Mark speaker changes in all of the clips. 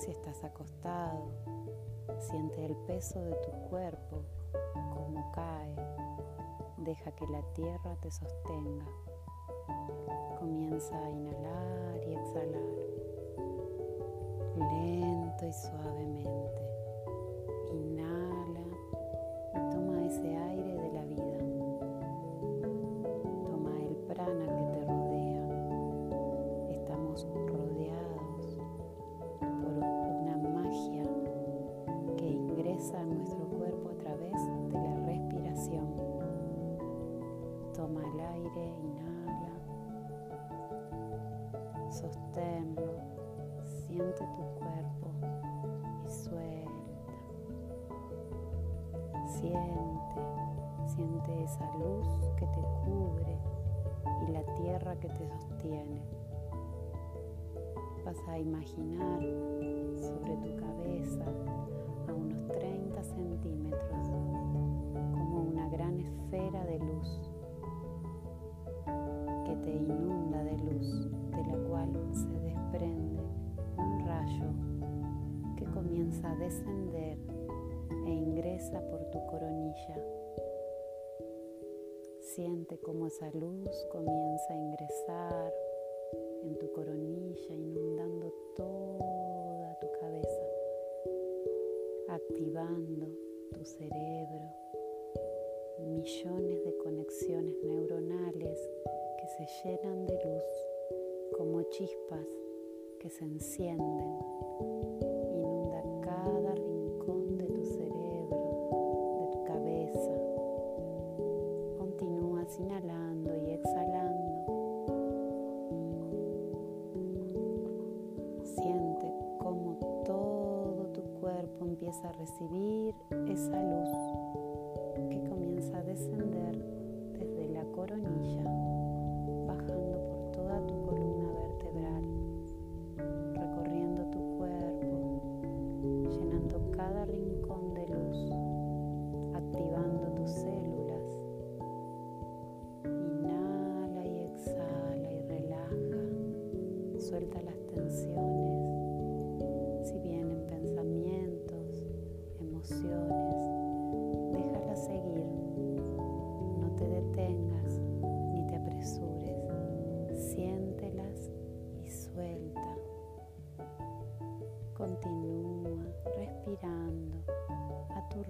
Speaker 1: Si estás acostado, siente el peso de tu cuerpo, como cae. Deja que la tierra te sostenga. Comienza a inhalar y exhalar, lento y suavemente. sosténlo, Vas a imaginar sobre tu cabeza a unos 30 centímetros como una gran esfera de luz que te inunda de luz de la cual se desprende un rayo que comienza a descender e ingresa por tu coronilla. Siente cómo esa luz comienza a ingresar en tu coronilla, inundando toda tu cabeza, activando tu cerebro, millones de conexiones neuronales que se llenan de luz como chispas que se encienden.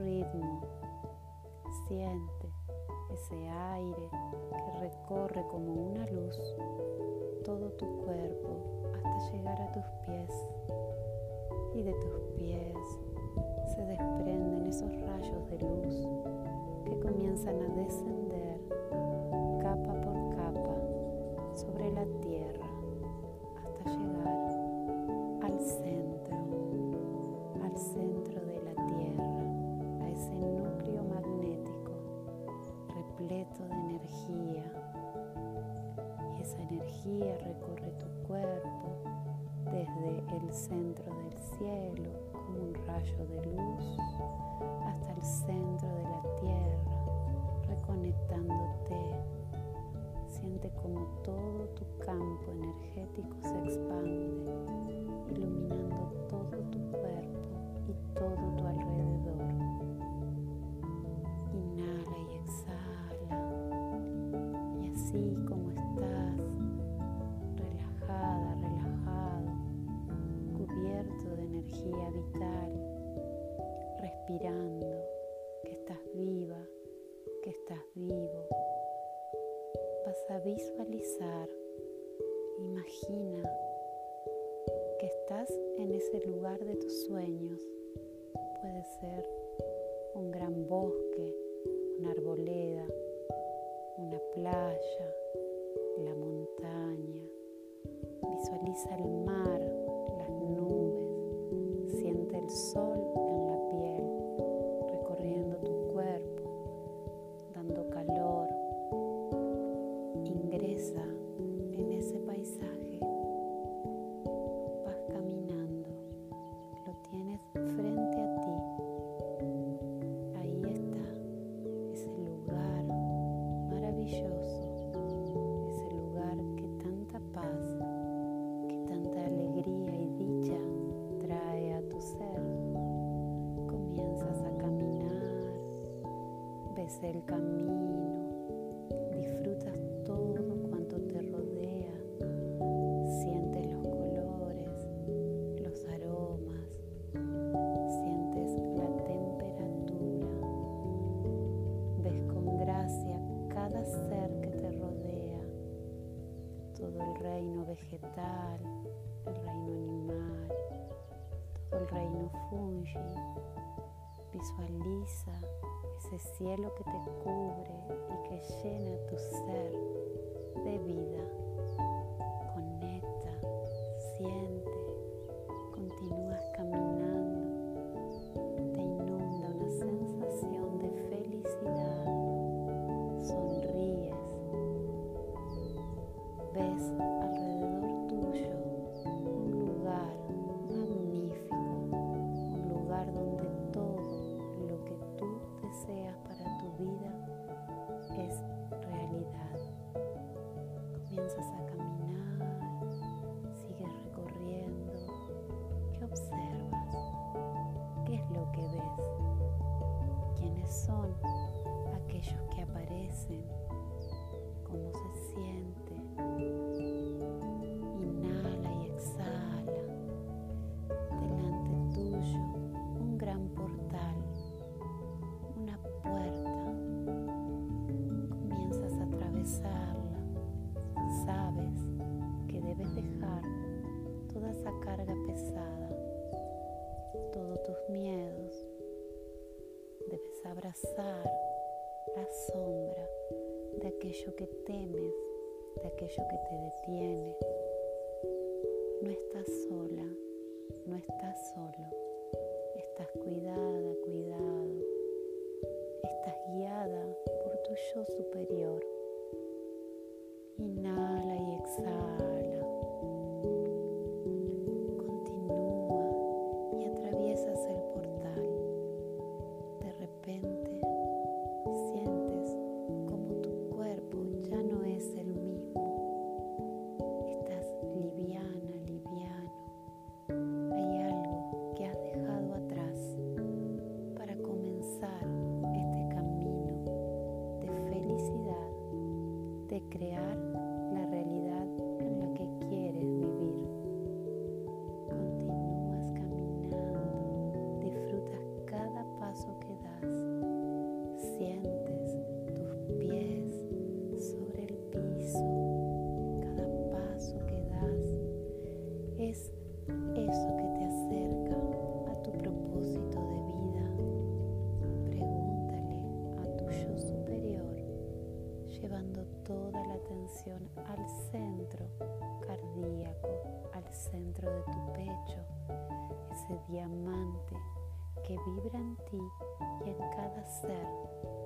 Speaker 1: Ritmo. Siente ese aire que recorre como una luz todo tu cuerpo hasta llegar a tus pies y de tus pies se desprenden esos rayos de luz que comienzan a descender capa por capa sobre la tierra recorre tu cuerpo desde el centro del cielo como un rayo de luz hasta el centro de la tierra, reconectándote. Siente como todo tu campo energético se expande, iluminando todo tu cuerpo y todo tu alrededor. de energía vital, respirando, que estás viva, que estás vivo. Vas a visualizar, imagina que estás en ese lugar de tus sueños. Puede ser un gran bosque, una arboleda, una playa, la montaña. Visualiza el mar soul. cielo que te cubre y que llena tu ser de vida. temes de aquello que te detiene. No estás sola, no estás solo. Estás cuidada, cuidado. Estás guiada por tu yo superior. llevando toda la atención al centro cardíaco, al centro de tu pecho, ese diamante que vibra en ti y en cada ser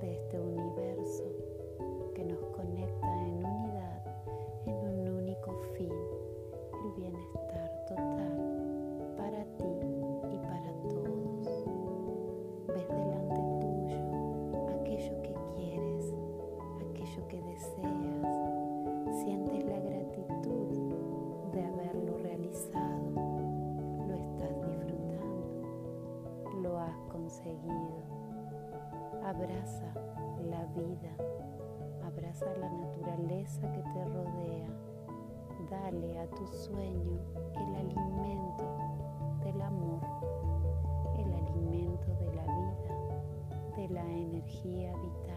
Speaker 1: de este universo que nos conecta abraza la naturaleza que te rodea, dale a tu sueño el alimento del amor, el alimento de la vida, de la energía vital.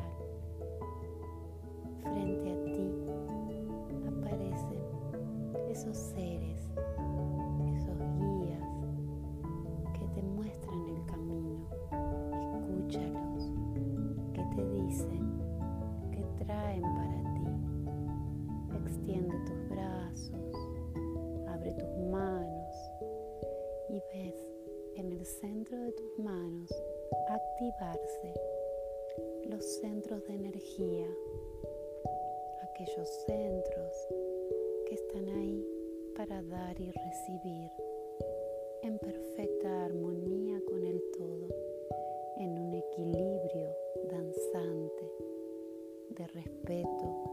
Speaker 1: itu.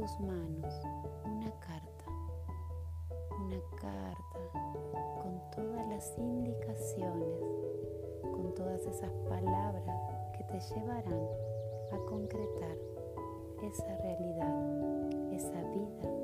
Speaker 1: Sus manos una carta, una carta con todas las indicaciones, con todas esas palabras que te llevarán a concretar esa realidad, esa vida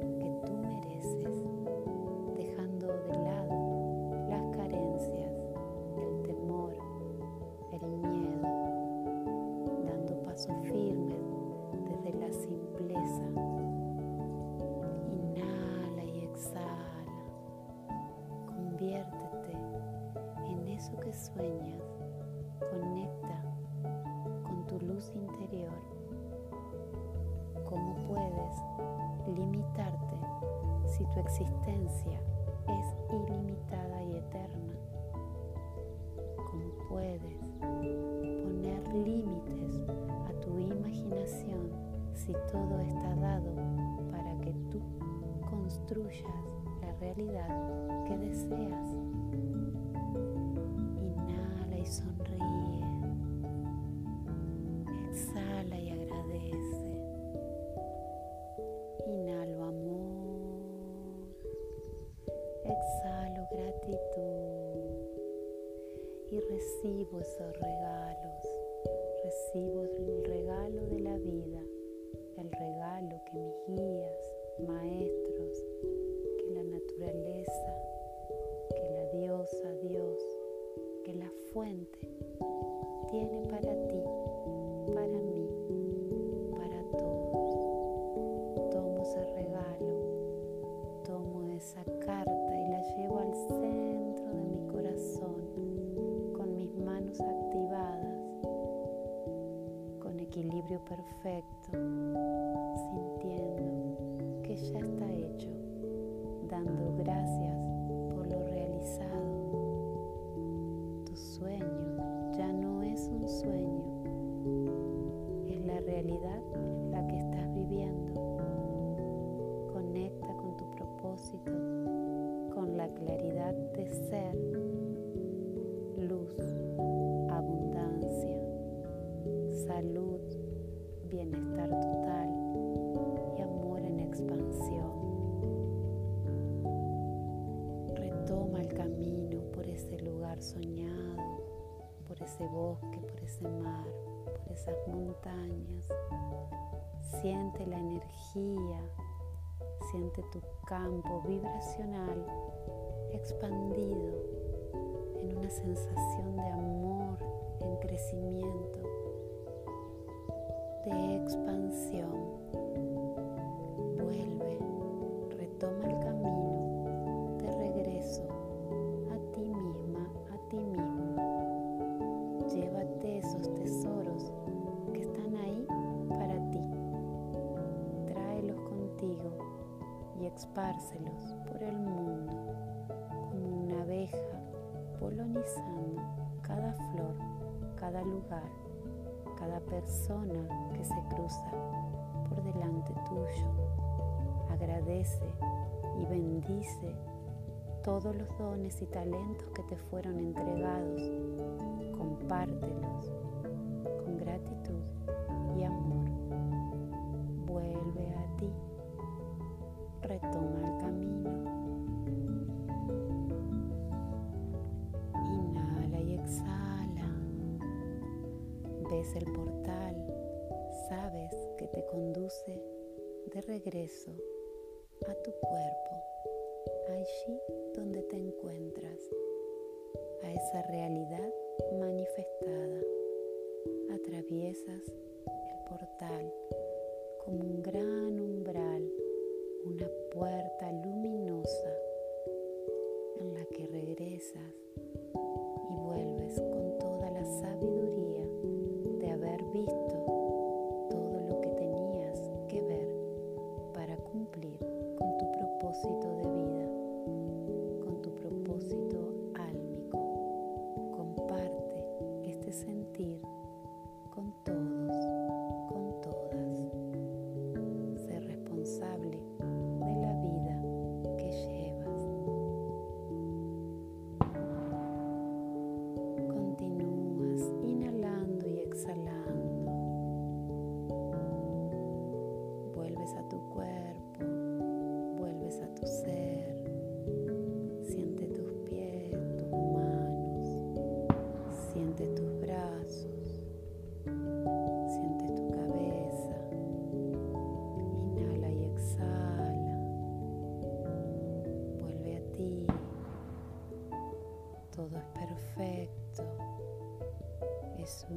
Speaker 1: puedes limitarte si tu existencia es ilimitada y eterna? ¿Cómo puedes poner límites a tu imaginación si todo está dado para que tú construyas la realidad que deseas? Inhala y sonríe. Exhala y agradece. Exhalo gratitud. Y recibo esos regalos. Recibo el regalo de la vida. El regalo que mis guías, maestros, que la naturaleza, que la diosa Dios, que la fuente perfecto, sintiendo que ya está hecho, dando gracias total y amor en expansión. Retoma el camino por ese lugar soñado, por ese bosque, por ese mar, por esas montañas. Siente la energía, siente tu campo vibracional expandido en una sensación de amor, en crecimiento, de expansión. Vuelve, retoma el camino de regreso a ti misma, a ti mismo. Llévate esos tesoros que están ahí para ti. Tráelos contigo y expárselos por el mundo como una abeja polonizando cada flor, cada lugar cada persona que se cruza por delante tuyo. Agradece y bendice todos los dones y talentos que te fueron entregados. Compártelos con gratitud y amor. Vuelve a ti. Retoma el camino. Ves el portal. Sabes que te conduce de regreso a tu cuerpo, allí donde te encuentras, a esa realidad manifestada. Atraviesas el portal como un gran umbral, una puerta luminosa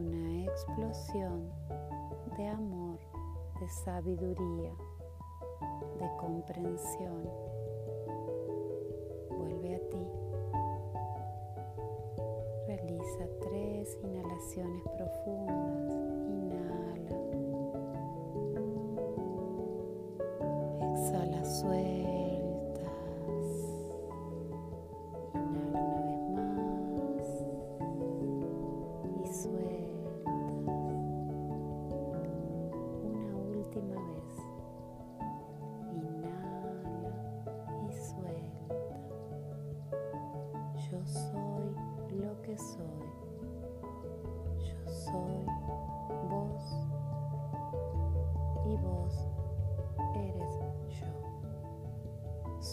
Speaker 1: una explosión de amor, de sabiduría, de comprensión. Vuelve a ti. Realiza tres inhalaciones profundas. Inhala. Exhala, sueltas.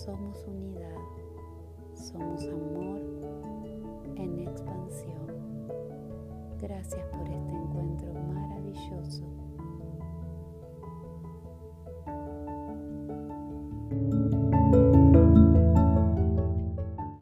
Speaker 1: Somos unidad, somos amor en expansión. Gracias por